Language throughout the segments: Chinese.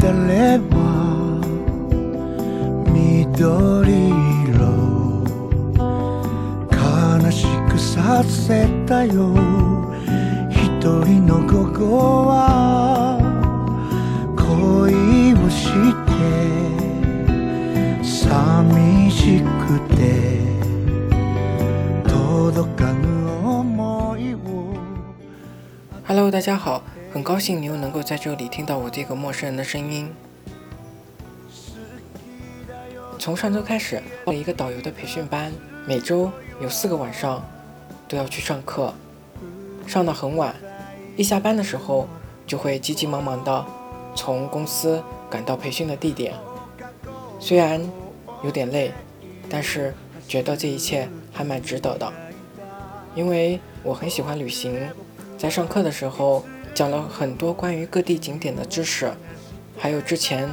れは緑色悲しくさせたよ。一人の午後は恋をして寂しくて届かぬ Hello，大家好，很高兴你又能够在这里听到我这个陌生人的声音。从上周开始，报了一个导游的培训班，每周有四个晚上都要去上课，上到很晚。一下班的时候，就会急急忙忙的从公司赶到培训的地点。虽然有点累，但是觉得这一切还蛮值得的，因为我很喜欢旅行。在上课的时候讲了很多关于各地景点的知识，还有之前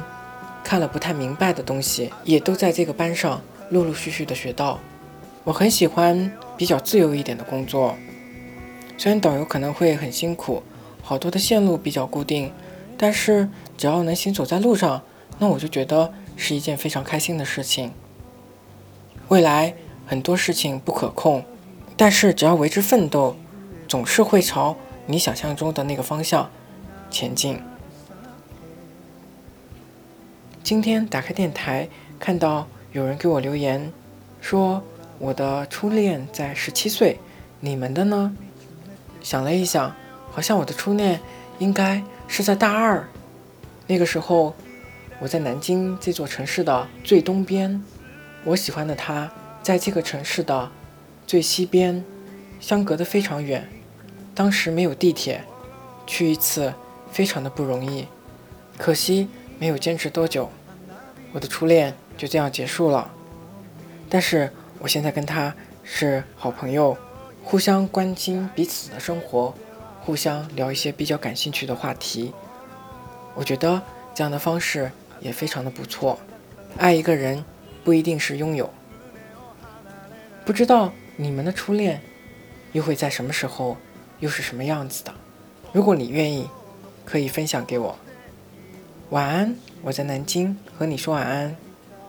看了不太明白的东西，也都在这个班上陆陆续续的学到。我很喜欢比较自由一点的工作，虽然导游可能会很辛苦，好多的线路比较固定，但是只要能行走在路上，那我就觉得是一件非常开心的事情。未来很多事情不可控，但是只要为之奋斗。总是会朝你想象中的那个方向前进。今天打开电台，看到有人给我留言，说我的初恋在十七岁，你们的呢？想了一想，好像我的初恋应该是在大二，那个时候我在南京这座城市的最东边，我喜欢的他在这个城市的最西边，相隔的非常远。当时没有地铁，去一次非常的不容易，可惜没有坚持多久，我的初恋就这样结束了。但是我现在跟他是好朋友，互相关心彼此的生活，互相聊一些比较感兴趣的话题。我觉得这样的方式也非常的不错。爱一个人不一定是拥有，不知道你们的初恋又会在什么时候？又是什么样子的？如果你愿意，可以分享给我。晚安，我在南京和你说晚安。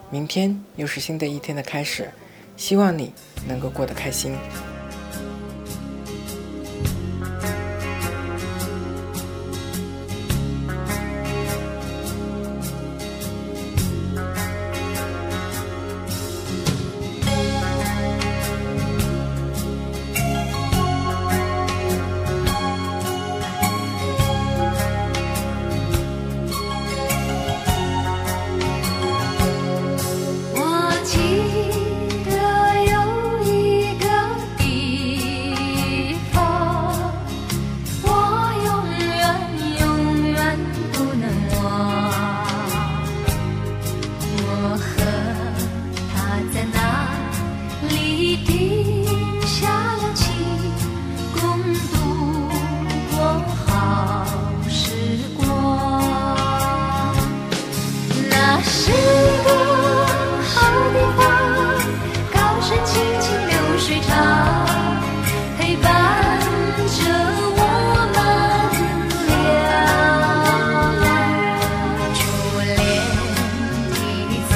明天又是新的一天的开始，希望你能够过得开心。情流水长，陪伴着我们俩。初恋，第一次。